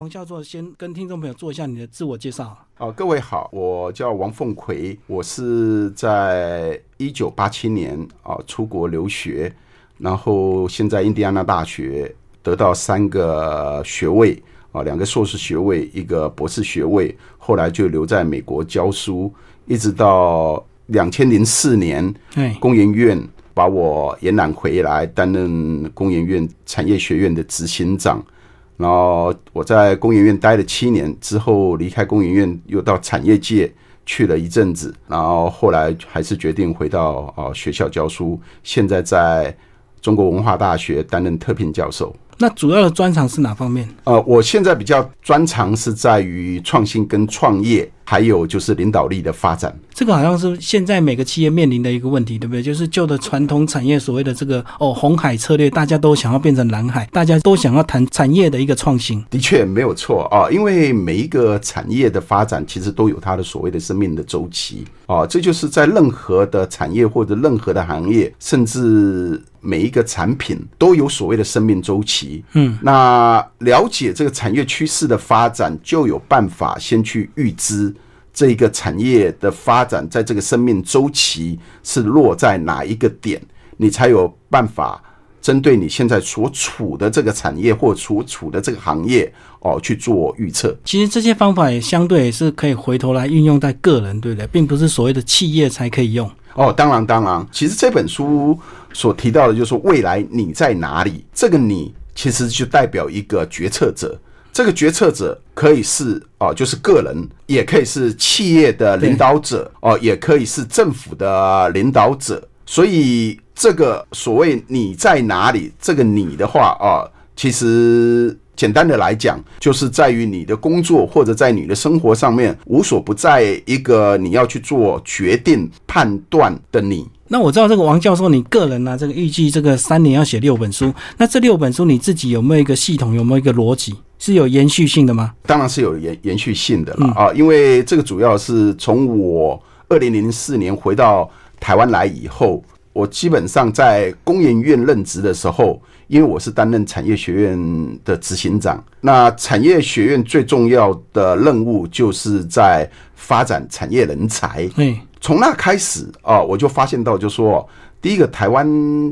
王教授先跟听众朋友做一下你的自我介绍。哦，各位好，我叫王凤奎，我是在一九八七年啊出国留学，然后现在印第安纳大学得到三个学位啊，两个硕士学位，一个博士学位，后来就留在美国教书，一直到两千零四年，工研院把我延揽回来担任工研院产业学院的执行长。然后我在工研院待了七年之后，离开工研院，又到产业界去了一阵子，然后后来还是决定回到啊学校教书，现在在中国文化大学担任特聘教授。那主要的专长是哪方面？呃，我现在比较专长是在于创新跟创业。还有就是领导力的发展，这个好像是现在每个企业面临的一个问题，对不对？就是旧的传统产业所谓的这个哦红海策略，大家都想要变成蓝海，大家都想要谈产业的一个创新。的确没有错啊，因为每一个产业的发展其实都有它的所谓的生命的周期啊，这就是在任何的产业或者任何的行业，甚至每一个产品都有所谓的生命周期。嗯，那了解这个产业趋势的发展，就有办法先去预知。这一个产业的发展，在这个生命周期是落在哪一个点，你才有办法针对你现在所处的这个产业或所处的这个行业哦去做预测。其实这些方法也相对也是可以回头来运用在个人，对不对？并不是所谓的企业才可以用。哦，当然当然，其实这本书所提到的就是未来你在哪里，这个你其实就代表一个决策者。这个决策者可以是哦，就是个人，也可以是企业的领导者哦，也可以是政府的领导者。所以，这个所谓你在哪里，这个你的话啊，其实简单的来讲，就是在于你的工作或者在你的生活上面，无所不在一个你要去做决定判断的你。那我知道这个王教授，你个人呢，这个预计这个三年要写六本书，那这六本书你自己有没有一个系统，有没有一个逻辑？是有延续性的吗？当然是有延延续性的了啊！因为这个主要是从我二零零四年回到台湾来以后，我基本上在工研院任职的时候，因为我是担任产业学院的执行长，那产业学院最重要的任务就是在发展产业人才。嗯，从那开始啊，我就发现到，就说第一个，台湾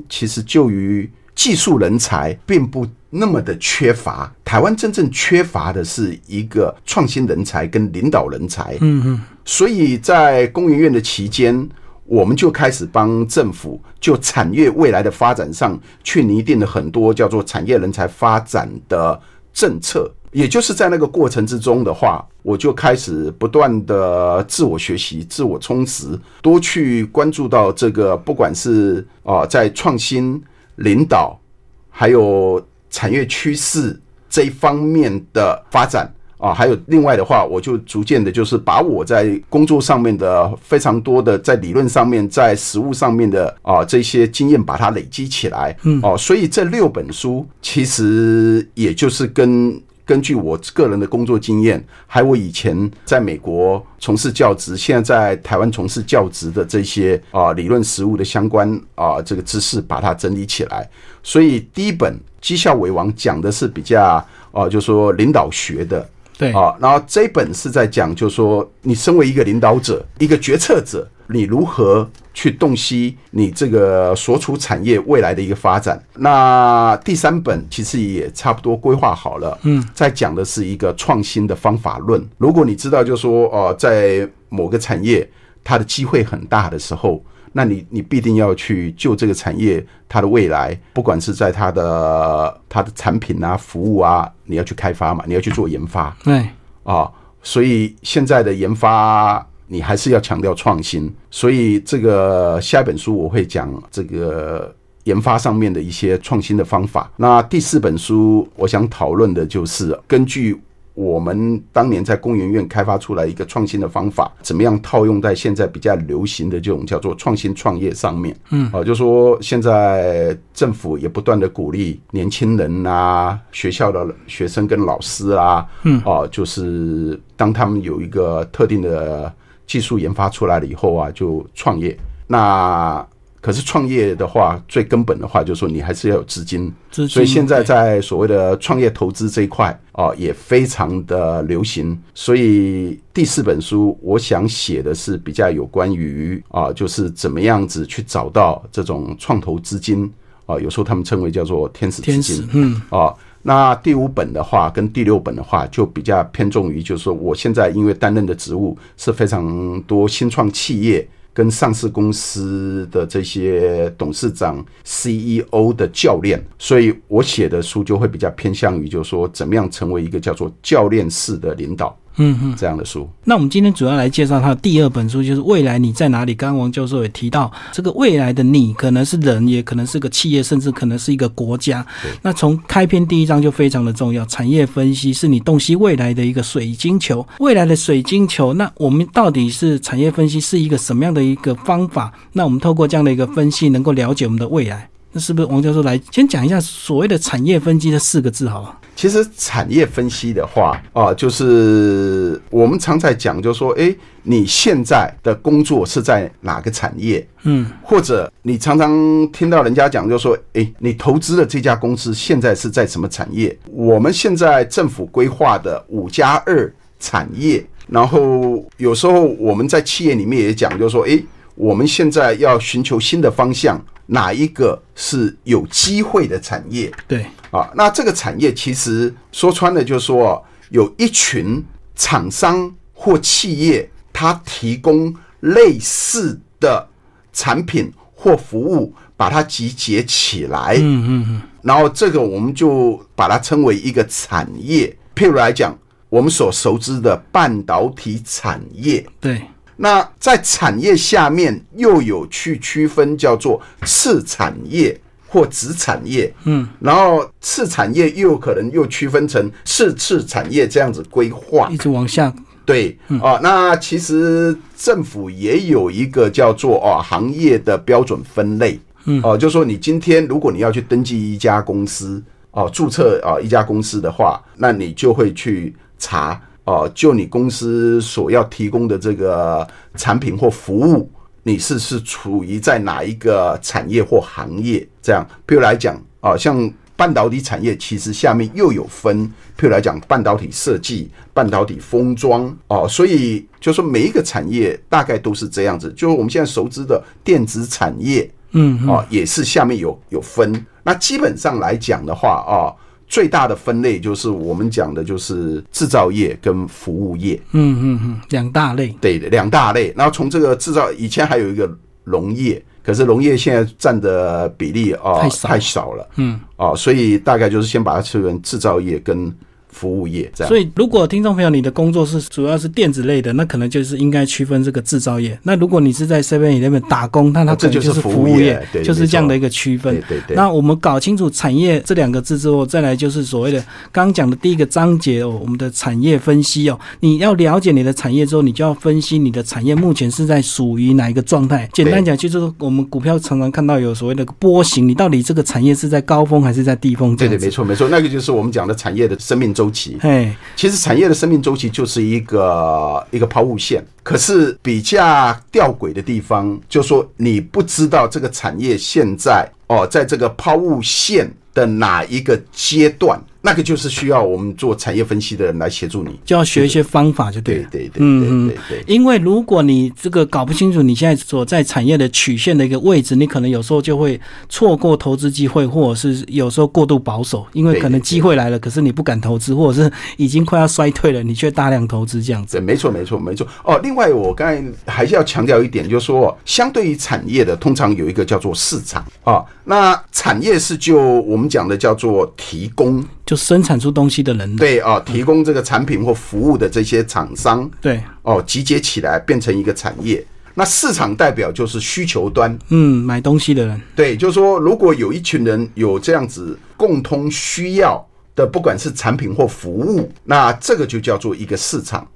其实就于技术人才并不。那么的缺乏，台湾真正缺乏的是一个创新人才跟领导人才。嗯嗯，所以在工研院的期间，我们就开始帮政府就产业未来的发展上去拟定了很多叫做产业人才发展的政策。也就是在那个过程之中的话，我就开始不断的自我学习、自我充实，多去关注到这个，不管是啊在创新领导，还有。产业趋势这一方面的发展啊，还有另外的话，我就逐渐的，就是把我在工作上面的非常多的在理论上面、在实务上面的啊这些经验，把它累积起来。嗯，哦，所以这六本书其实也就是跟。根据我个人的工作经验，还有我以前在美国从事教职，现在在台湾从事教职的这些啊理论实务的相关啊这个知识，把它整理起来。所以第一本《绩效为王》讲的是比较啊，就说领导学的，对啊。然后这一本是在讲，就说你身为一个领导者，一个决策者。你如何去洞悉你这个所处产业未来的一个发展？那第三本其实也差不多规划好了，嗯，在讲的是一个创新的方法论。如果你知道，就说哦，在某个产业它的机会很大的时候，那你你必定要去就这个产业它的未来，不管是在它的它的产品啊、服务啊，你要去开发嘛，你要去做研发，对啊，所以现在的研发。你还是要强调创新，所以这个下一本书我会讲这个研发上面的一些创新的方法。那第四本书我想讨论的就是根据。我们当年在工研院开发出来一个创新的方法，怎么样套用在现在比较流行的这种叫做创新创业上面？嗯，啊，就说现在政府也不断的鼓励年轻人啊，学校的学生跟老师啊，嗯，啊，就是当他们有一个特定的技术研发出来了以后啊，就创业。那可是创业的话，最根本的话就是说，你还是要有资金。资金所以现在在所谓的创业投资这一块啊，也非常的流行。所以第四本书，我想写的是比较有关于啊，就是怎么样子去找到这种创投资金啊，有时候他们称为叫做天使资天金使，嗯，啊。那第五本的话，跟第六本的话，就比较偏重于，就是说，我现在因为担任的职务是非常多新创企业跟上市公司的这些董事长、CEO 的教练，所以我写的书就会比较偏向于，就是说，怎么样成为一个叫做教练式的领导，嗯嗯。这样的书。那我们今天主要来介绍他的第二本书，就是《未来你在哪里》。刚刚王教授也提到，这个未来的你可能是人，也可能是个企业，甚至可能是一个国家。那从开篇第一章就非常的重要，产业分析是你洞悉未来的一个水晶球。未来的水晶球，那我们到底是产业分析是一个什么样的一个方法？那我们透过这样的一个分析，能够了解我们的未来。那是不是王教授来先讲一下所谓的产业分析这四个字好了？其实产业分析的话啊，就是我们常在讲，就是说，诶，你现在的工作是在哪个产业？嗯，或者你常常听到人家讲，就说，诶，你投资的这家公司现在是在什么产业？我们现在政府规划的五加二产业，然后有时候我们在企业里面也讲，就是说，诶，我们现在要寻求新的方向，哪一个是有机会的产业？对，啊，那这个产业其实说穿了，就是说哦有一群厂商或企业，它提供类似的产品或服务，把它集结起来，嗯嗯嗯，然后这个我们就把它称为一个产业。譬如来讲，我们所熟知的半导体产业，对，那在产业下面又有去区分叫做次产业或子产业，嗯，然后次产业又有可能又区分成次次产业这样子规划。一，直往下，对啊、那其实政府也有一个叫做哦行业的标准分类，嗯，哦、就说你今天如果你要去登记一家公司，哦、注册啊、一家公司的话，那你就会去查哦、就你公司所要提供的这个产品或服务，你是是处于在哪一个产业或行业？这样，譬如来讲啊、像半导体产业其实下面又有分，譬如来讲半导体设计、半导体封装哦，所以就说每一个产业大概都是这样子。就是我们现在熟知的电子产业，嗯嗯哦，也是下面有有分。那基本上来讲的话啊、最大的分类就是我们讲的就是制造业跟服务业，嗯嗯嗯，两大类。对，两大类。然后从这个制造，以前还有一个农业，可是农业现在占的比例啊、太少太少了，嗯，哦，所以大概就是先把它称为制造业跟服务业这样。所以，如果听众朋友你的工作是主要是电子类的，那可能就是应该区分这个制造业。那如果你是在 Seven Eleven 打工，那它哦这就是服务业就是这样的一个区分对。对对，那我们搞清楚产业这两个字之后，再来就是所谓的刚刚讲的第一个章节哦，我们的产业分析哦。你要了解你的产业之后，你就要分析你的产业目前是在属于哪一个状态。简单讲，就是我们股票常常看到有所谓的波形，你到底这个产业是在高峰还是在低峰？对对，没错。错没错，那个就是我们讲的产业的生命周期。哎，其实产业的生命周期就是一个一个抛物线，可是比较吊诡的地方，就说你不知道这个产业现在哦，在这个抛物线的哪一个阶段，那个就是需要我们做产业分析的人来协助你。就要学一些方法，就对了。对对对嗯对对对。因为如果你这个搞不清楚你现在所在产业的曲线的一个位置，你可能有时候就会错过投资机会，或者是有时候过度保守，因为可能对机会来了，可是你不敢投资，或者是已经快要衰退了，你却大量投资这样子。对，没错，没错，没错。哦，另外我刚才还是要强调一点，就是说，相对于产业的，通常有一个叫做市场啊。那产业是就我们讲的叫做提供，就生产出东西的人，对哦，提供这个产品或服务的这些厂商对，哦，集结起来变成一个产业。那市场代表就是需求端，嗯，买东西的人，对，就是说，如果有一群人有这样子共通需要的，不管是产品或服务，那这个就叫做一个市场。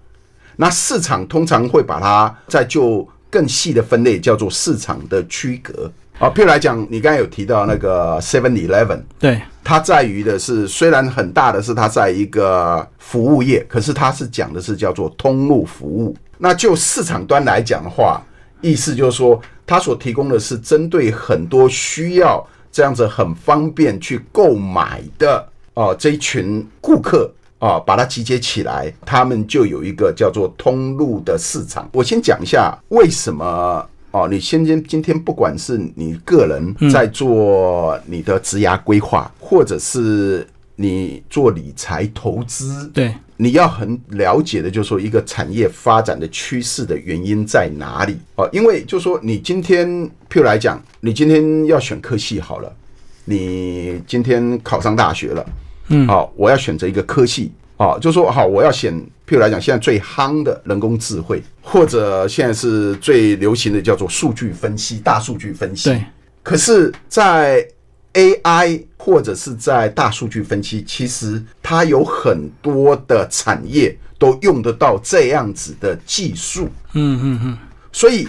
那市场通常会把它再就更细的分类，叫做市场的区隔啊。譬如来讲，你刚才有提到那个 Seven Eleven，对，它在于的是，虽然很大的是它在一个服务业，可是它是讲的是叫做通路服务。那就市场端来讲的话，意思就是说，它所提供的是针对很多需要这样子很方便去购买的哦、这一群顾客啊、把它集结起来，他们就有一个叫做通路的市场。我先讲一下为什么。哦，你先今今天不管是你个人在做你的职涯规划，或者是你做理财投资，对，你要很了解的，就是说一个产业发展的趋势的原因在哪里。哦？因为就是说你今天，譬如来讲，你今天要选科系好了，你今天考上大学了，嗯，好、我要选择一个科系，哦，就说好，我要选，譬如来讲，现在最夯的人工智慧，或者现在是最流行的叫做数据分析、大数据分析，对，可是，在 AI 或者是在大数据分析，其实它有很多的产业都用得到这样子的技术。嗯嗯嗯，所以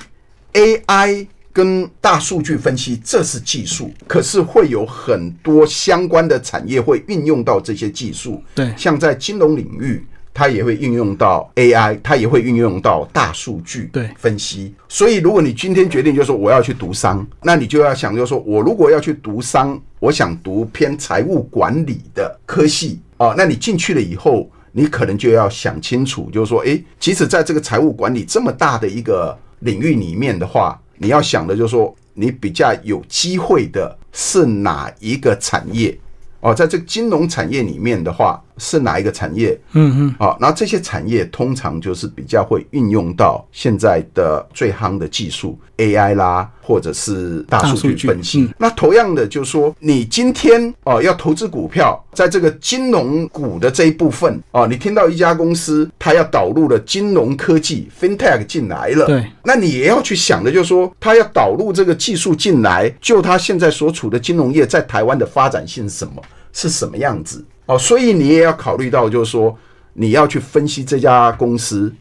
AI 跟大数据分析这是技术，可是会有很多相关的产业会运用到这些技术。对像在金融领域，它也会运用到 AI，它也会运用到大数据对分析。所以，如果你今天决定就是说我要去读商，那你就要想就是说我如果要去读商，我想读偏财务管理的科系啊，那你进去了以后。你可能就要想清楚，就是说，诶，即使在这个财务管理这么大的一个领域里面的话，你要想的就是说，你比较有机会的是哪一个产业？哦，在这个金融产业里面的话，是哪一个产业？嗯嗯，哦，那这些产业通常就是比较会运用到现在的最夯的技术 AI 啦，或者是大数据分析。那同样的，就是说，你今天哦要投资股票，在这个金融股的这一部分哦，你听到一家公司它要导入了金融科技 FinTech 进来了，对，那你也要去想的，就是说，它要导入这个技术进来，就它现在所处的金融业在台湾的发展性是什么，是什么样子哦，所以你也要考虑到，就是说，你要去分析这家公司。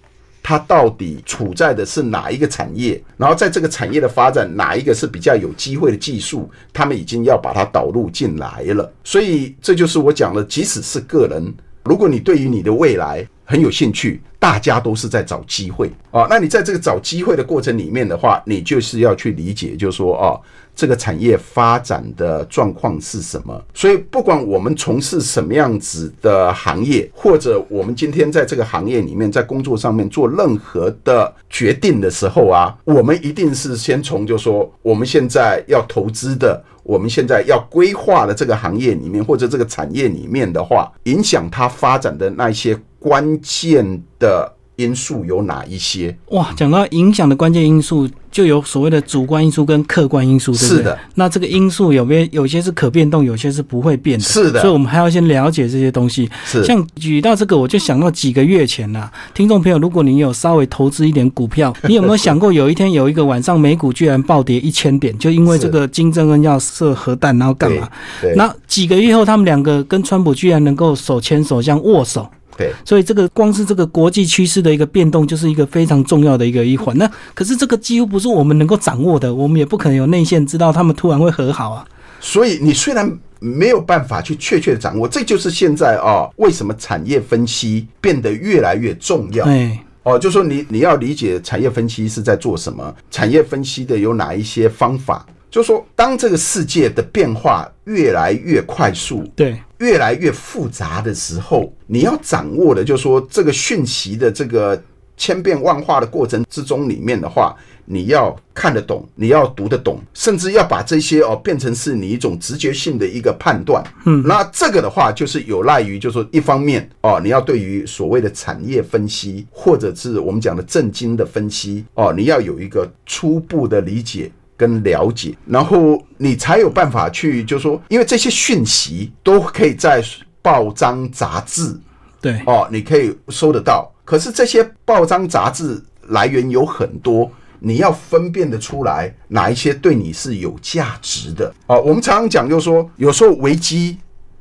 它到底处在的是哪一个产业？然后在这个产业的发展，哪一个是比较有机会的技术？他们已经要把它导入进来了。所以这就是我讲的，即使是个人，如果你对于你的未来很有兴趣，大家都是在找机会啊。那你在这个找机会的过程里面的话，你就是要去理解，就是说哦，这个产业发展的状况是什么。所以不管我们从事什么样子的行业，或者我们今天在这个行业里面，在工作上面做任何的决定的时候啊，我们一定是先从就是说我们现在要投资的。我们现在要规划的这个行业里面，或者这个产业里面的话，影响它发展的那些关键的因素有哪一些？哇，讲到影响的关键因素，就有所谓的主观因素跟客观因素，对不对？是的。那这个因素有没有有些是可变动，有些是不会变的。是的所以我们还要先了解这些东西。是像举到这个，我就想到几个月前呐、听众朋友，如果你有稍微投资一点股票，你有没有想过有一天有一个晚上美股居然暴跌一千点，就因为这个金正恩要射核弹，然后干嘛？对那几个月后，他们两个跟川普居然能够手牵手这样握手。对，所以这个光是这个国际趋势的一个变动，就是一个非常重要的一个一环。那可是这个几乎不是我们能够掌握的，我们也不可能有内线知道他们突然会和好啊。所以你虽然没有办法去确切的掌握，这就是现在啊，为什么产业分析变得越来越重要。哎，哦，就说你你要理解产业分析是在做什么，产业分析的有哪一些方法。就说当这个世界的变化越来越快速，对，越来越复杂的时候，你要掌握的，就是说这个讯息的这个千变万化的过程之中里面的话，你要看得懂，你要读得懂，甚至要把这些哦变成是你一种直觉性的一个判断。嗯，那这个的话就是有赖于，就是说一方面哦，你要对于所谓的产业分析，或者是我们讲的正经的分析哦，你要有一个初步的理解。跟了解，然后你才有办法去，就是说，因为这些讯息都可以在报章杂志对，哦，你可以收得到。可是这些报章杂志来源有很多，你要分辨得出来哪一些对你是有价值的哦。我们常常讲，就是说，有时候危机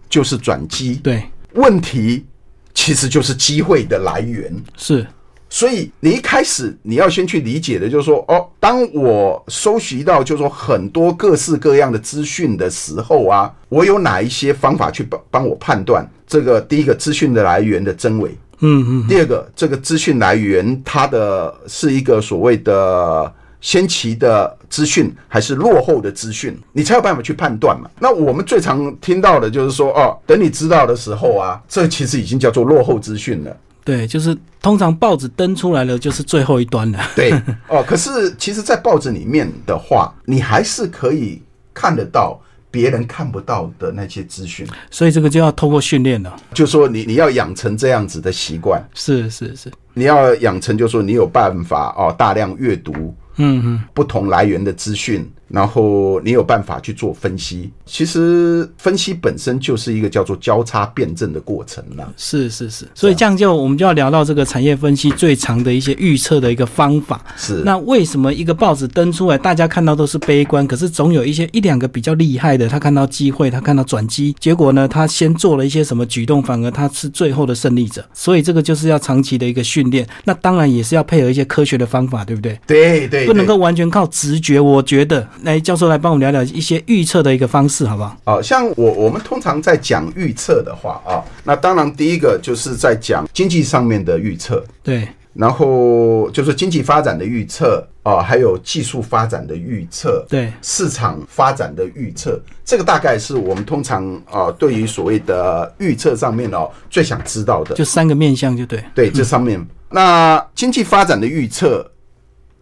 就是转机，对，问题其实就是机会的来源。是，所以你一开始你要先去理解的，就是说，哦，当我收集到就是说很多各式各样的资讯的时候啊，我有哪一些方法去帮帮我判断这个第一个资讯的来源的真伪，嗯嗯，第二个这个资讯来源它的是一个所谓的先期的资讯还是落后的资讯，你才有办法去判断嘛。那我们最常听到的就是说，哦，等你知道的时候啊，这其实已经叫做落后资讯了。对，就是通常报纸登出来了，就是最后一端了。对，哦，可是其实，在报纸里面的话，你还是可以看得到别人看不到的那些资讯。所以这个就要透过训练了。就说你你要养成这样子的习惯，是是是，你要养成，就说你有办法哦，大量阅读，嗯嗯，不同来源的资讯。然后你有办法去做分析，其实分析本身就是一个叫做交叉辩证的过程了。是是是，所以这样就我们就要聊到这个产业分析最长的一些预测的一个方法。是，那为什么一个报纸登出来，大家看到都是悲观，可是总有一些一两个比较厉害的，他看到机会，他看到转机，结果呢，他先做了一些什么举动，反而他是最后的胜利者。所以这个就是要长期的一个训练，那当然也是要配合一些科学的方法，对不对？对对，不能够完全靠直觉。我觉得。来，教授来帮我们聊聊一些预测的一个方式，好不好？哦，像我我们通常在讲预测的话啊，那当然第一个就是在讲经济上面的预测，对，然后就是经济发展的预测啊，还有技术发展的预测，对，市场发展的预测，这个大概是我们通常啊对于所谓的预测上面哦最想知道的，就三个面向，就对，对，这上面。那经济发展的预测。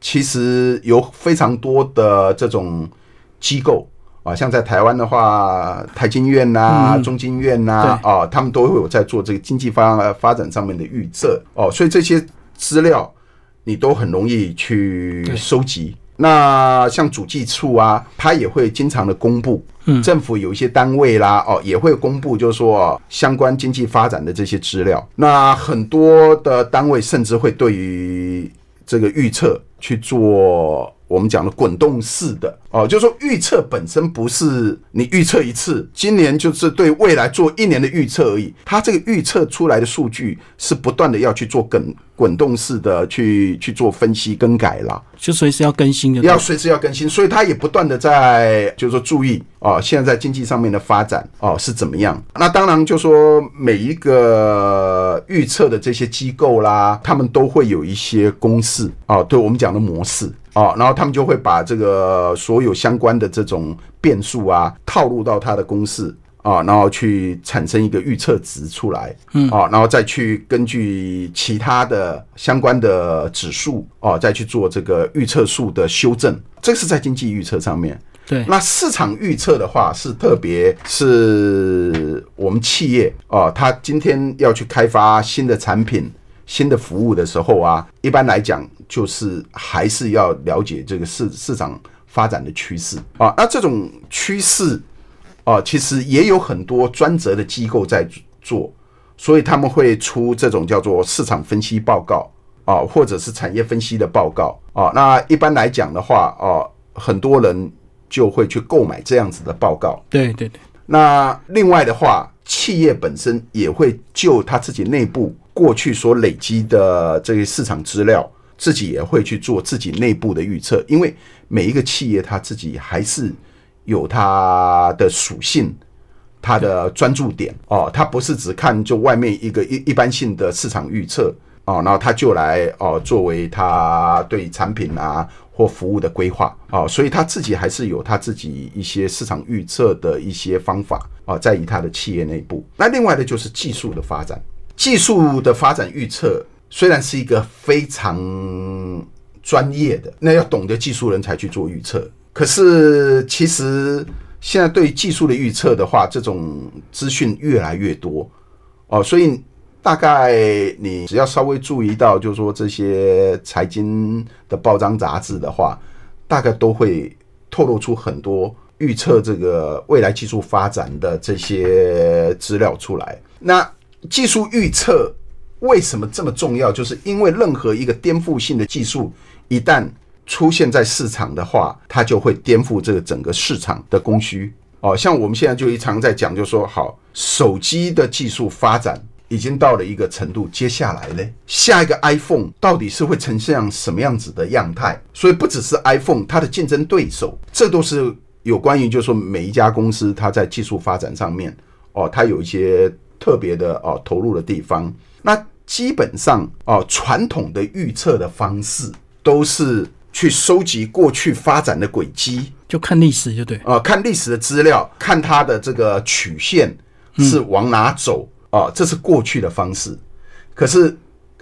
其实有非常多的这种机构啊，像在台湾的话，台经院呐、中经院呐，啊，他们都会有在做这个经济发发展上面的预测哦，所以这些资料你都很容易去收集。那像主计处啊，它也会经常的公布，政府有一些单位啦，哦，也会公布，就是说相关经济发展的这些资料。那很多的单位甚至会对于这个预测去做我们讲的滚动式的哦，就是说预测本身不是你预测一次，今年就是对未来做一年的预测而已。它这个预测出来的数据是不断的要去做滚滚动式的去去做分析更改啦，就随时要更新的，要随时要更新，所以它也不断的在就是说注意哦，现在在经济上面的发展哦是怎么样？那当然就说每一个预测的这些机构啦，他们都会有一些公式啊，对我们讲的模式。哦，然后他们就会把这个所有相关的这种变数啊套入到他的公式啊，然后去产生一个预测值出来，嗯，啊，然后再去根据其他的相关的指数哦，再去做这个预测数的修正。这是在经济预测上面。对，那市场预测的话，是特别是我们企业啊，他今天要去开发新的产品。新的服务的时候啊，一般来讲就是还是要了解这个市市场发展的趋势啊。那这种趋势啊，其实也有很多专责的机构在做，所以他们会出这种叫做市场分析报告啊，或者是产业分析的报告啊。那一般来讲的话啊，很多人就会去购买这样子的报告。对对对。那另外的话，企业本身也会就他自己内部。过去所累积的这些市场资料，自己也会去做自己内部的预测，因为每一个企业它自己还是有它的属性，它的专注点哦，它不是只看就外面一个一一般性的市场预测哦，然后它就来哦作为它对产品啊或服务的规划哦，所以他自己还是有他自己一些市场预测的一些方法啊，在于他的企业内部。那另外的就是技术的发展。技术的发展预测虽然是一个非常专业的，那要懂得技术人才去做预测。可是其实现在对技术的预测的话，这种资讯越来越多哦，所以大概你只要稍微注意到，就是说这些财经的报章杂志的话，大概都会透露出很多预测这个未来技术发展的这些资料出来。那技术预测为什么这么重要？就是因为任何一个颠覆性的技术一旦出现在市场的话，它就会颠覆这个整个市场的供需。哦，像我们现在就一常在讲，就说好，手机的技术发展已经到了一个程度，接下来呢，下一个 iPhone 到底是会呈现什么样子的样态？所以不只是 iPhone，它的竞争对手，这都是有关于，就是说每一家公司它在技术发展上面，哦，它有一些。特别的哦，投入的地方，那基本上哦，传统的预测的方式都是去收集过去发展的轨迹，就看历史就对。啊，看历史的资料，看它的这个曲线是往哪走啊，这是过去的方式。可是，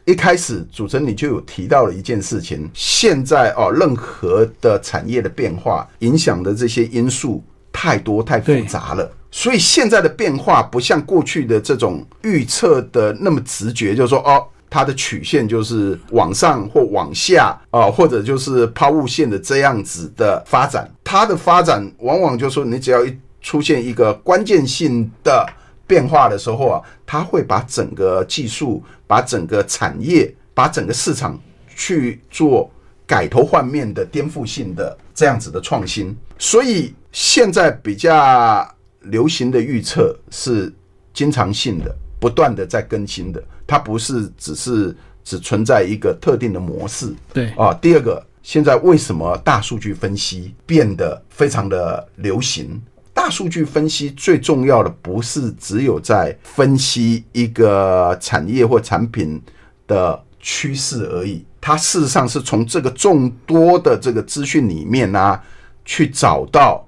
一开始主持人你就有提到了一件事情，现在哦，任何的产业的变化影响的这些因素太多太复杂了，所以现在的变化不像过去的这种预测的那么直觉，就是说哦。它的曲线就是往上或往下啊，或者就是抛物线的这样子的发展。它的发展往往就是说，你只要一出现一个关键性的变化的时候啊，它会把整个技术、把整个产业、把整个市场去做改头换面的颠覆性的这样子的创新。所以现在比较流行的预测是经常性的。不断的在更新的，它不是只是只存在一个特定的模式。对啊，第二个，现在为什么大数据分析变得非常的流行？大数据分析最重要的不是只有在分析一个产业或产品的趋势而已，它事实上是从这个众多的这个资讯里面呢，去找到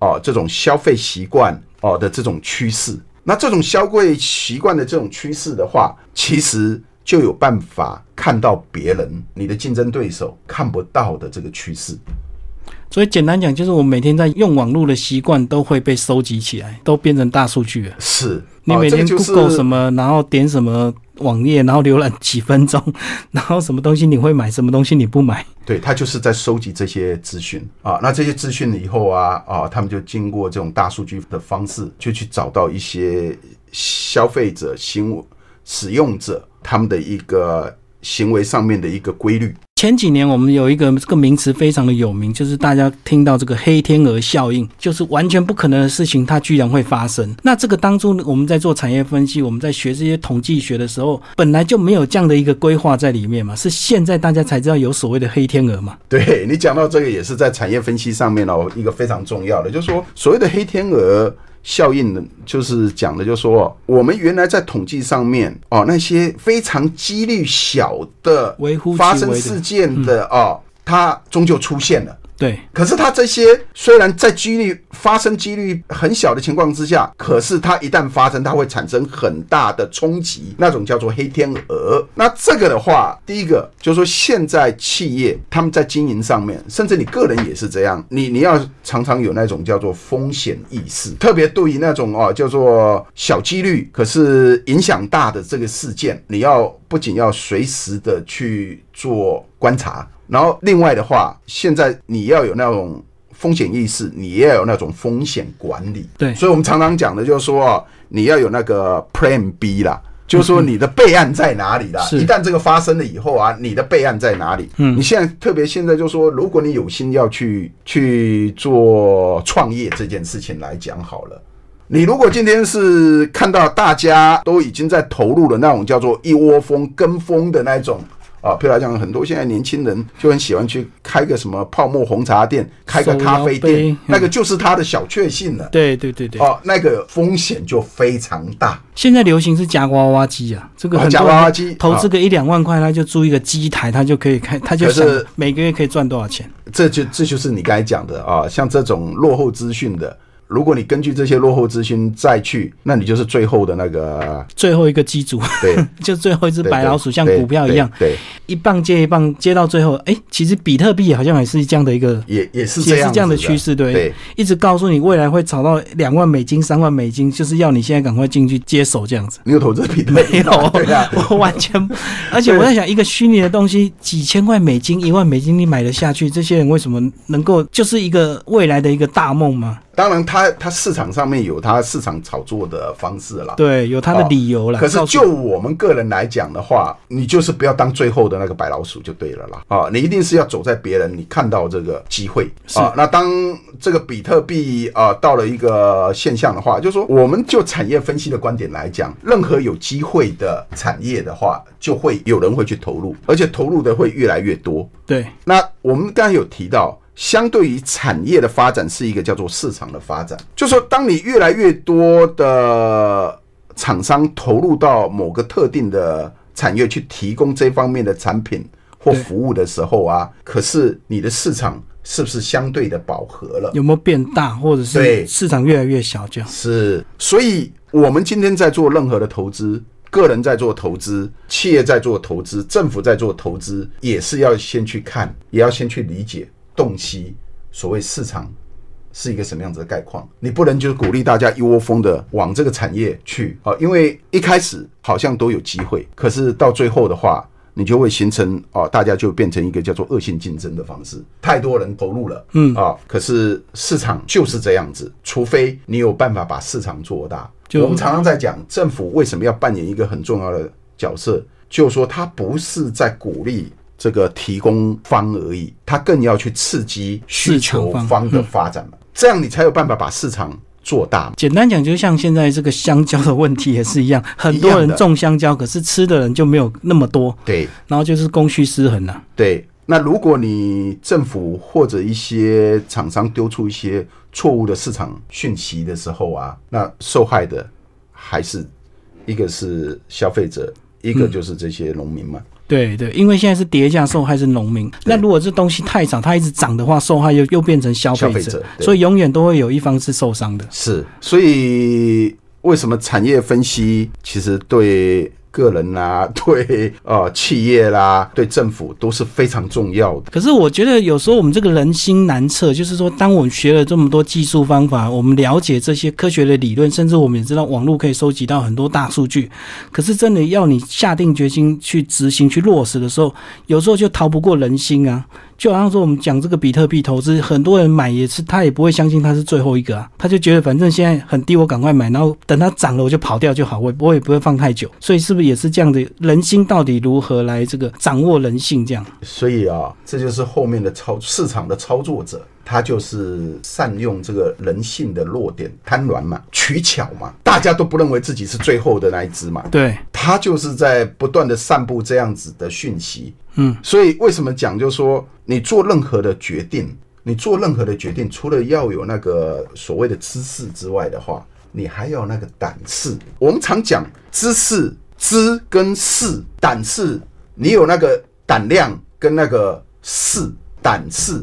哦这种消费习惯哦的这种趋势。那这种消费习惯的这种趋势的话，其实就有办法看到别人你的竞争对手看不到的这个趋势。所以简单讲，就是我每天在用网络的习惯都会被收集起来，都变成大数据了。是你每天 Google 什么，然后点什么。网页，然后浏览几分钟，然后什么东西你会买，什么东西你不买？对他就是在收集这些资讯啊。那这些资讯以后啊啊，他们就经过这种大数据的方式，就去找到一些消费者行使用者他们的一个行为上面的一个规律。前几年我们有一个这个名词非常的有名，就是大家听到这个黑天鹅效应，就是完全不可能的事情，它居然会发生。那这个当初我们在做产业分析，我们在学这些统计学的时候，本来就没有这样的一个规划在里面嘛，是现在大家才知道有所谓的黑天鹅嘛？对你讲到这个，也是在产业分析上面哦，一个非常重要的，就是说所谓的黑天鹅。效应呢，就是讲的，就是说，我们原来在统计上面哦，那些非常几率小的发生事件的哦，它终究出现了。对，可是它这些虽然在几率发生几率很小的情况之下，可是它一旦发生，它会产生很大的冲击，那种叫做黑天鹅。那这个的话，第一个就是说，现在企业他们在经营上面，甚至你个人也是这样，你你要常常有那种叫做风险意识，特别对于那种哦叫做小几率可是影响大的这个事件，你要不仅要随时的去做观察。然后，另外的话，现在你要有那种风险意识，你也要有那种风险管理。对，所以我们常常讲的就是说，你要有那个 Plan B 啦，就是说你的备案在哪里啦？一旦这个发生了以后啊，你的备案在哪里？嗯，你现在特别现在就说，如果你有心要去去做创业这件事情来讲好了，你如果今天是看到大家都已经在投入了那种叫做一窝蜂跟风的那种。啊，譬如来讲，很多现在年轻人就很喜欢去开个什么泡沫红茶店，开个咖啡店，那个就是他的小确幸了。对对对对。哦，那个风险就非常大。现在流行是夹娃娃机啊，这个夹娃娃机，投资个一两万块，他就租一个机台，他就可以开，他就是每个月可以赚多少钱？这就这就是你刚才讲的啊，像这种落后资讯的。如果你根据这些落后资讯再去，那你就是最后的那个最后一个机组，对，就最后一只白老鼠，像股票一样，对，一棒接一棒，接到最后，哎，其实比特币好像也是这样的一个，也也是也是这样的趋势，对，一直告诉你未来会炒到两万美金、三万美金，就是要你现在赶快进去接手这样子。你有投资比特币？没有，我完全，而且我在想，一个虚拟的东西，几千块美金、一万美金，你买得下去？这些人为什么能够就是一个未来的一个大梦吗？当然，它它市场上面有它市场炒作的方式了，对，有它的理由了。可是就我们个人来讲的话，你就是不要当最后的那个白老鼠就对了啦。啊，你一定是要走在别人，你看到这个机会啊。那当这个比特币啊到了一个现象的话，就是说，我们就产业分析的观点来讲，任何有机会的产业的话，就会有人会去投入，而且投入的会越来越多。对，那我们刚才有提到。相对于产业的发展，是一个叫做市场的发展。就说，当你越来越多的厂商投入到某个特定的产业去提供这方面的产品或服务的时候啊，可是你的市场是不是相对的饱和了？有没有变大，或者是对市场越来越小？这样是，所以我们今天在做任何的投资，个人在做投资，企业在做投资，政府在做投资，也是要先去看，也要先去理解洞悉所谓市场是一个什么样子的概况。你不能就是鼓励大家一窝蜂的往这个产业去啊，因为一开始好像都有机会，可是到最后的话。你就会形成哦，大家就变成一个叫做恶性竞争的方式，太多人投入了，嗯啊，可是市场就是这样子，除非你有办法把市场做大。就我们常常在讲，政府为什么要扮演一个很重要的角色，就是说它不是在鼓励这个提供方而已，它更要去刺激需求方的发展嘛，这样你才有办法把市场做大。简单讲，就像现在这个香蕉的问题也是一样，很多人种香蕉，可是吃的人就没有那么多，对，然后就是供需失衡了、对，那如果你政府或者一些厂商丢出一些错误的市场讯息的时候啊，那受害的还是一个是消费者，一个就是这些农民嘛。对对，因为现在是叠价受害是农民，那如果这东西太涨，它一直涨的话，受害又又变成消费者，消费者所以永远都会有一方是受伤的。是，所以为什么产业分析其实对个人啦、对呃企业啦、对政府都是非常重要的。可是我觉得有时候我们这个人心难测，就是说，当我们学了这么多技术方法，我们了解这些科学的理论，甚至我们也知道网络可以收集到很多大数据，可是真的要你下定决心去执行、去落实的时候，有时候就逃不过人心啊。就好像说我们讲这个比特币投资，很多人买也是，他也不会相信它是最后一个啊，他就觉得反正现在很低，我赶快买，然后等它涨了我就跑掉就好，我 我也不会放太久。所以是不是也是这样的？人心到底如何来这个掌握人性？这样所以啊，这就是后面的操市场的操作者，他就是善用这个人性的弱点，贪婪嘛，取巧嘛，大家都不认为自己是最后的那一只嘛，对，他就是在不断的散布这样子的讯息。嗯，所以为什么讲，就是说你做任何的决定，你做任何的决定，除了要有那个所谓的知识之外的话，你还要那个胆识。我们常讲知识、知跟识，胆识，你有那个胆量跟那个识，胆识。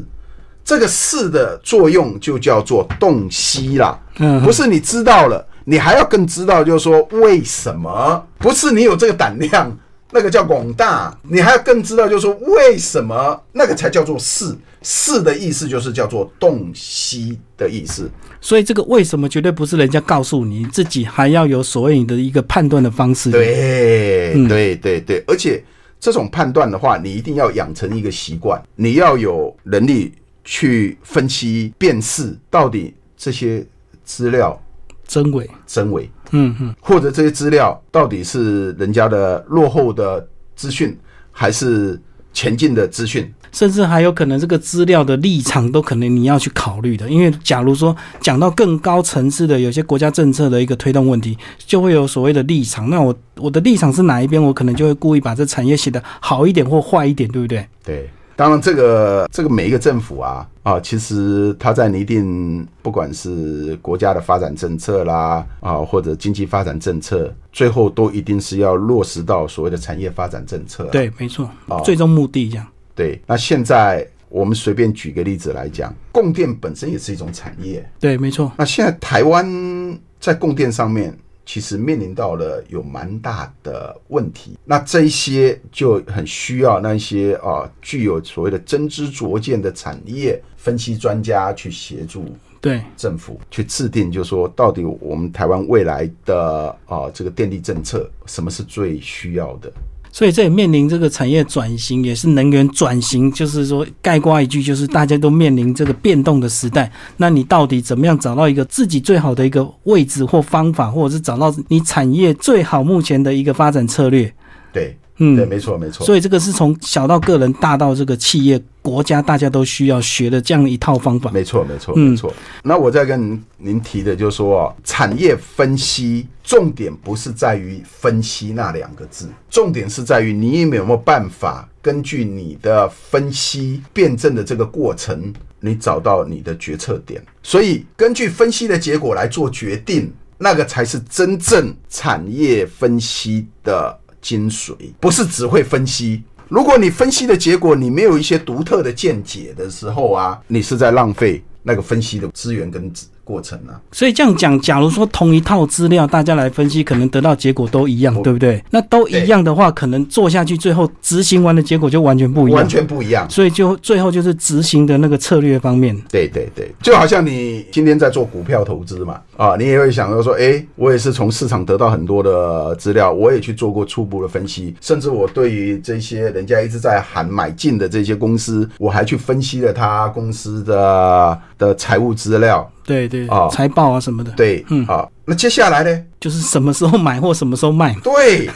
这个四的作用就叫做洞悉啦，嗯不是你知道了，你还要更知道，就是说为什么？不是你有这个胆量，那个叫广大，你还要更知道，就是说为什么，那个才叫做四。四的意思就是叫做洞悉的意思。所以这个为什么绝对不是人家告诉你，自己还要有所谓你的一个判断的方式。，对，嗯对，对，对，而且这种判断的话，你一定要养成一个习惯，你要有能力去分析、辨识到底这些资料真伪，真伪，嗯嗯，或者这些资料到底是人家的落后的资讯，还是前进的资讯？甚至还有可能这个资料的立场都可能你要去考虑的，因为假如说讲到更高层次的有些国家政策的一个推动问题，就会有所谓的立场。那我我的立场是哪一边，我可能就会故意把这产业写得好一点或坏一点，对不对？对，当然这个这个每一个政府啊啊，其实它在拟定不管是国家的发展政策啦啊，或者经济发展政策，最后都一定是要落实到所谓的产业发展政策啊、对，没错啊，最终目的这样。对，那现在我们随便举个例子来讲，供电本身也是一种产业。对，没错，那现在台湾在供电上面，其实面临到了有蛮大的问题。那这一些就很需要那一些啊，具有所谓的真知灼见的产业分析专家去协助对，政府去制定，就是说到底我们台湾未来的啊这个电力政策，什么是最需要的？所以这也面临这个产业转型，也是能源转型，就是说概括一句，就是大家都面临这个变动的时代。那你到底怎么样找到一个自己最好的一个位置或方法，或者是找到你产业最好目前的一个发展策略？对，嗯对，没错，没错。所以这个是从小到个人，大到这个企业、国家，大家都需要学的这样一套方法。没错，没错，嗯没错。那我再跟您您提的就是说啊，产业分析重点不是在于分析那两个字，重点是在于你有没有办法根据你的分析辩证的这个过程，你找到你的决策点。所以根据分析的结果来做决定，那个才是真正产业分析的精髓，不是只会分析。如果你分析的结果你没有一些独特的见解的时候啊，你是在浪费那个分析的资源跟过程啊。所以这样讲，假如说同一套资料大家来分析，可能得到结果都一样，对不对？那都一样的话，可能做下去，最后执行完的结果就完全不一样，完全不一样。所以就最后就是执行的那个策略方面。对对对，就好像你今天在做股票投资嘛，啊，你也会想到说，哎，我也是从市场得到很多的资料，我也去做过初步的分析，甚至我对于这些人家一直在喊买进的这些公司，我还去分析了他公司的的财务资料。对对啊，财报啊什么的。对，嗯啊，那接下来呢？就是什么时候买或什么时候卖。对，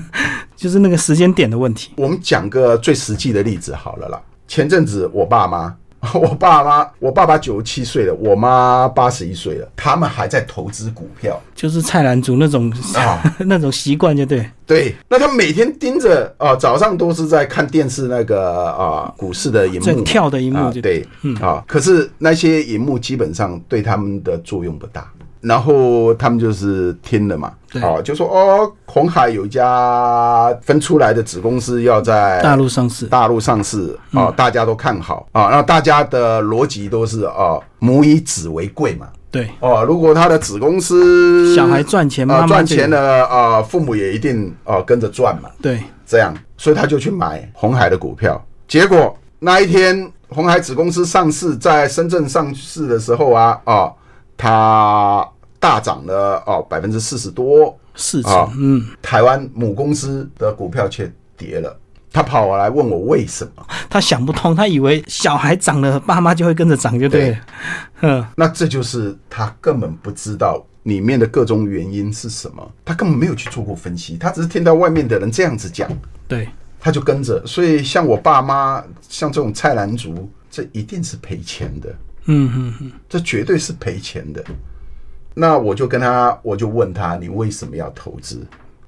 就是那个时间点的问题。我们讲个最实际的例子好了啦。前阵子我爸妈。我爸妈，我爸爸九十七岁了，我妈八十一岁了，他们还在投资股票，就是菜篮族那种啊 那种习惯，就对对。那他每天盯着啊，早上都是在看电视那个啊股市的荧幕，跳的荧幕，对，嗯啊。可是那些荧幕基本上对他们的作用不大。然后他们就是听了嘛，哦，就说哦，红海有一家分出来的子公司要在大陆上市，大陆上市啊，大家都看好啊，然后大家的逻辑都是哦，母以子为贵嘛，对，哦，如果他的子公司小孩赚钱，妈妈赚钱了啊，父母也一定哦跟着赚嘛，对，这样，所以他就去买红海的股票，结果那一天红海子公司上市在深圳上市的时候啊，啊，他。大涨了哦，百分之四十多，四啊。嗯，台湾母公司的股票却跌了。他跑来问我为什么？他想不通，他以为小孩涨了，爸妈就会跟着涨，就对了。嗯，那这就是他根本不知道里面的各种原因是什么，他根本没有去做过分析，他只是听到外面的人这样子讲，对，他就跟着。所以像我爸妈，像这种菜篮族，这一定是赔钱的。嗯嗯嗯，这绝对是赔钱的。那我就跟他，我就问他，你为什么要投资？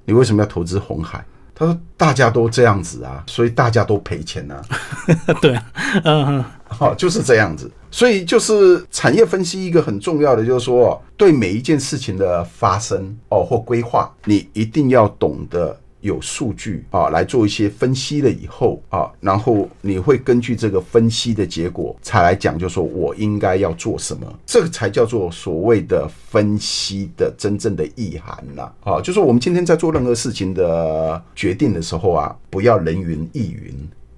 你为什么要投资红海？他说大家都这样子啊，所以大家都赔钱啊。对，嗯，好，就是这样子。所以就是产业分析一个很重要的，就是说对每一件事情的发生哦或规划，你一定要懂得。有数据啊，来做一些分析了以后啊，然后你会根据这个分析的结果，才来讲，就说我应该要做什么，这个才叫做所谓的分析的真正的意涵了啊。就是我们今天在做任何事情的决定的时候啊，不要人云亦云。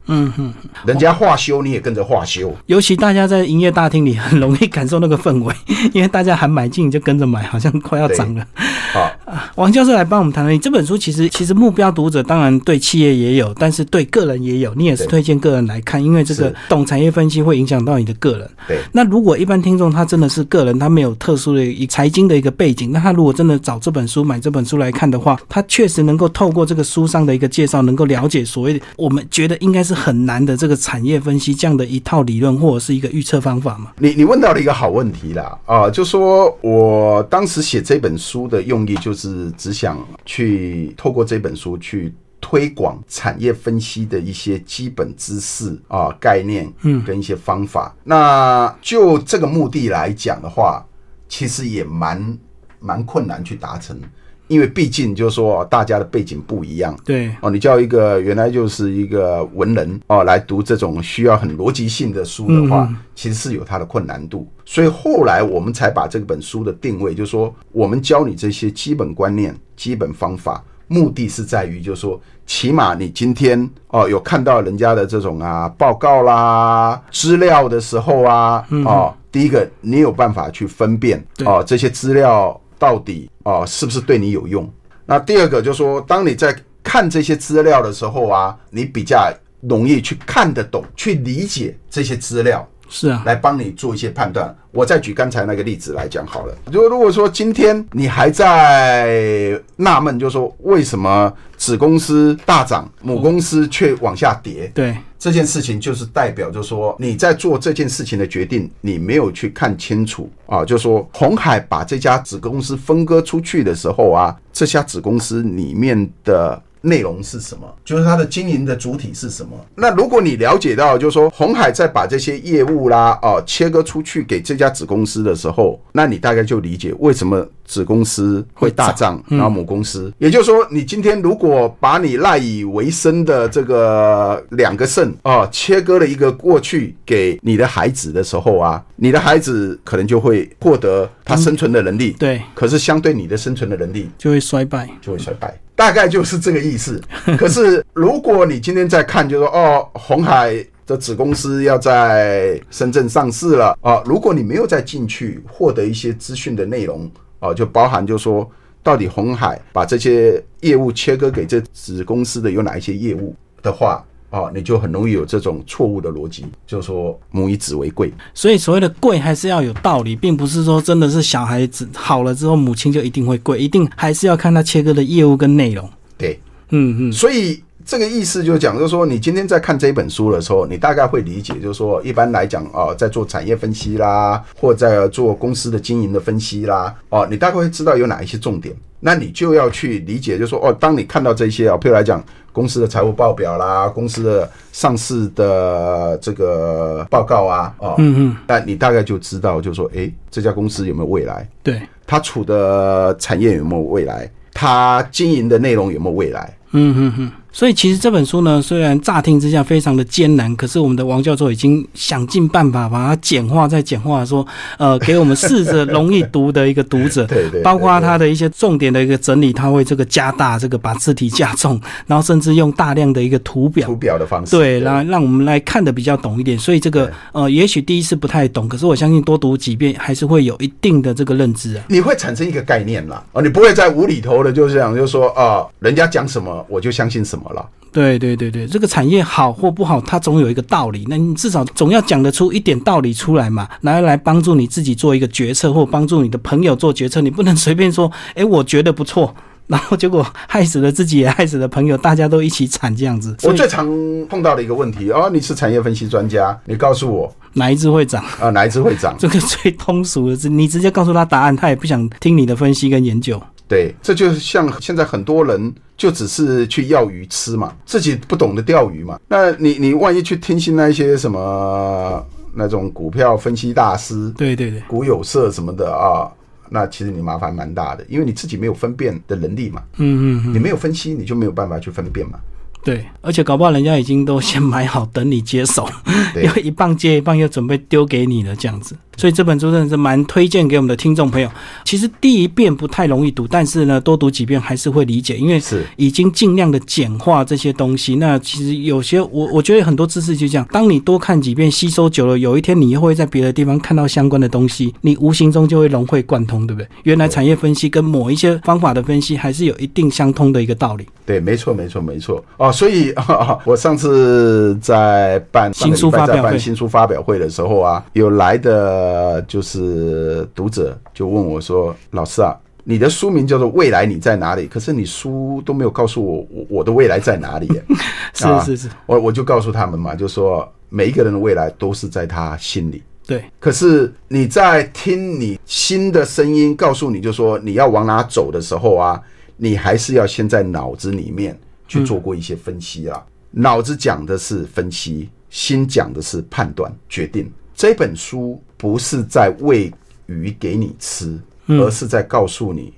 嗯哼，人家化修，你也跟着化修。尤其大家在营业大厅里，很容易感受那个氛围，因为大家喊买进，就跟着买，好像快要涨了。好，王教授来帮我们谈谈，你这本书其实其实目标读者当然对企业也有，但是对个人也有。你也是推荐个人来看，因为这个懂产业分析会影响到你的个人。对。那如果一般听众他真的是个人，他没有特殊的一财经的一个背景，那他如果真的找这本书买这本书来看的话，他确实能够透过这个书上的一个介绍，能够了解所谓我们觉得应该是。很难的这个产业分析这样的一套理论或者是一个预测方法吗？你你问到了一个好问题啦啊，就说我当时写这本书的用意就是只想去透过这本书去推广产业分析的一些基本知识啊概念，嗯，跟一些方法。那就这个目的来讲的话，其实也蛮蛮困难去达成。因为毕竟就是说，大家的背景不一样，对哦，你叫一个原来就是一个文人哦来读这种需要很逻辑性的书的话，其实是有它的困难度。所以后来我们才把这本书的定位，就是说，我们教你这些基本观念、基本方法，目的是在于，就是说，起码你今天哦有看到人家的这种啊报告啦、资料的时候啊，哦，第一个你有办法去分辨哦这些资料。到底啊，是不是对你有用？那第二个就是说，当你在看这些资料的时候啊，你比较容易去看得懂、去理解这些资料，是啊，来帮你做一些判断。我再举刚才那个例子来讲好了。如果如果说今天你还在纳闷，就是说为什么子公司大涨，母公司却往下跌？对。这件事情就是代表，就是说你在做这件事情的决定，你没有去看清楚啊。就是说，红海把这家子公司分割出去的时候啊，这家子公司里面的内容是什么，就是它的经营的主体是什么。那如果你了解到，就是说红海在把这些业务啦，哦，切割出去给这家子公司的时候，那你大概就理解为什么子公司会大涨，然后母公司，也就是说，你今天如果把你赖以为生的这个两个肾啊，切割了一个过去给你的孩子的时候啊，你的孩子可能就会获得他生存的能力，对，可是相对你的生存的能力就会衰败。就会衰败，大概就是这个意思。可是如果你今天在看，就说哦，红海的子公司要在深圳上市了啊，如果你没有再进去获得一些资讯的内容啊，就包含就说到底红海把这些业务切割给这子公司的有哪一些业务的话。啊，你就很容易有这种错误的逻辑，就是说母以子为贵，所以所谓的贵还是要有道理，并不是说真的是小孩子好了之后母亲就一定会贵，一定还是要看他切割的业务跟内容。对，嗯嗯，所以这个意思就是讲，就是说你今天在看这本书的时候，你大概会理解，就是说一般来讲啊，在做产业分析啦，或在做公司的经营的分析啦，哦，你大概会知道有哪一些重点，那你就要去理解，就是说哦，当你看到这些啊，譬如来讲。公司的财务报表啦，公司的上市的这个报告啊，哦，嗯嗯，那你大概就知道，就是说，哎，这家公司有没有未来？对，它处的产业有没有未来？它经营的内容有没有未来？嗯嗯嗯。所以其实这本书呢，虽然乍听之下非常的艰难，可是我们的王教授已经想尽办法把它简化再简化，说呃，给我们试着容易读的一个读者，对对，包括他的一些重点的一个整理，他会这个加大这个把字体加重，然后甚至用大量的一个图表图表的方式，对，让让我们来看的比较懂一点。所以这个呃，也许第一次不太懂，可是我相信多读几遍还是会有一定的这个认知啊。你会产生一个概念啦，哦，你不会再无厘头的，就是讲，就是说啊，人家讲什么我就相信什么了。对对对对，这个产业好或不好，它总有一个道理。那你至少总要讲得出一点道理出来嘛，来来帮助你自己做一个决策，或帮助你的朋友做决策。你不能随便说，哎，我觉得不错，然后结果害死了自己，也害死了朋友，大家都一起惨这样子。我最常碰到的一个问题哦，你是产业分析专家，你告诉我哪一只会涨啊？哪一只会涨？这个最通俗的，你直接告诉他答案，他也不想听你的分析跟研究。对，这就是像现在很多人就只是去要鱼吃嘛，自己不懂得钓鱼嘛。那你你万一去听信那些什么那种股票分析大师，对对对，股有色什么的啊，那其实你麻烦蛮大的，因为你自己没有分辨的能力嘛。嗯嗯，你没有分析，你就没有办法去分辨嘛。对，而且搞不好人家已经都先买好等你接手，因为 一棒接一棒又准备丢给你了这样子。所以这本书真的是蛮推荐给我们的听众朋友。其实第一遍不太容易读，但是呢，多读几遍还是会理解，因为是已经尽量的简化这些东西。那其实有些我我觉得很多知识就这样，当你多看几遍，吸收久了，有一天你又会在别的地方看到相关的东西，你无形中就会融会贯通，对不对？原来产业分析跟某一些方法的分析还是有一定相通的一个道理。对，没错，没错，没错。哦，所以 我上次在办新书发表会，新书发表会的时候啊，有来的。呃，就是读者就问我说：“老师啊，你的书名叫做《未来你在哪里》，可是你书都没有告诉我我我的未来在哪里。”是是是，我我就告诉他们嘛，就说每一个人的未来都是在他心里。对，可是你在听你心的声音告诉你就说你要往哪走的时候啊，你还是要先在脑子里面去做过一些分析啦。脑子讲的是分析，心讲的是判断决定。这本书不是在喂鱼给你吃，而是在告诉你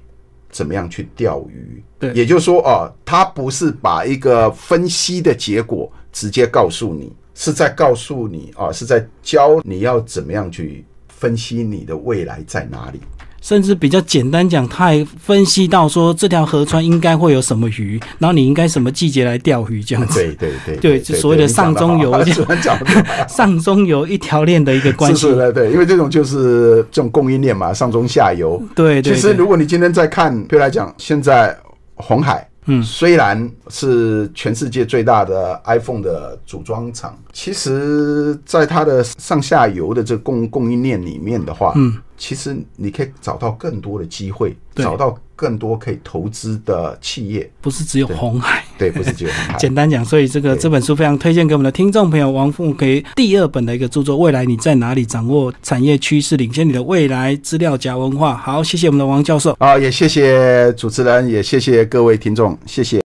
怎么样去钓鱼。对，也就是说，啊，它不是把一个分析的结果直接告诉你，是在告诉你，啊，是在教你要怎么样去分析你的未来在哪里。甚至比较简单讲，他还分析到说这条河川应该会有什么鱼，然后你应该什么季节来钓鱼这样子。对对对，对，就所谓的上中游，上中游一条链的一个关系。是的，对，因为这种就是这种供应链嘛，上中下游。对对。其实如果你今天在看，比如来讲，现在红海。嗯，虽然是全世界最大的 iPhone 的组装厂，其实在它的上下游的这供供应链里面的话，嗯，其实你可以找到更多的机会，找到更多可以投资的企业，不是只有红海，对，不是只有红海。简单讲，所以这个这本书非常推荐给我们的听众朋友王富给第二本的一个著作《未来你在哪里？掌握产业趋势，领先你的未来资料夹文化》。好，谢谢我们的王教授啊，也谢谢主持人，也谢谢各位听众。谢谢。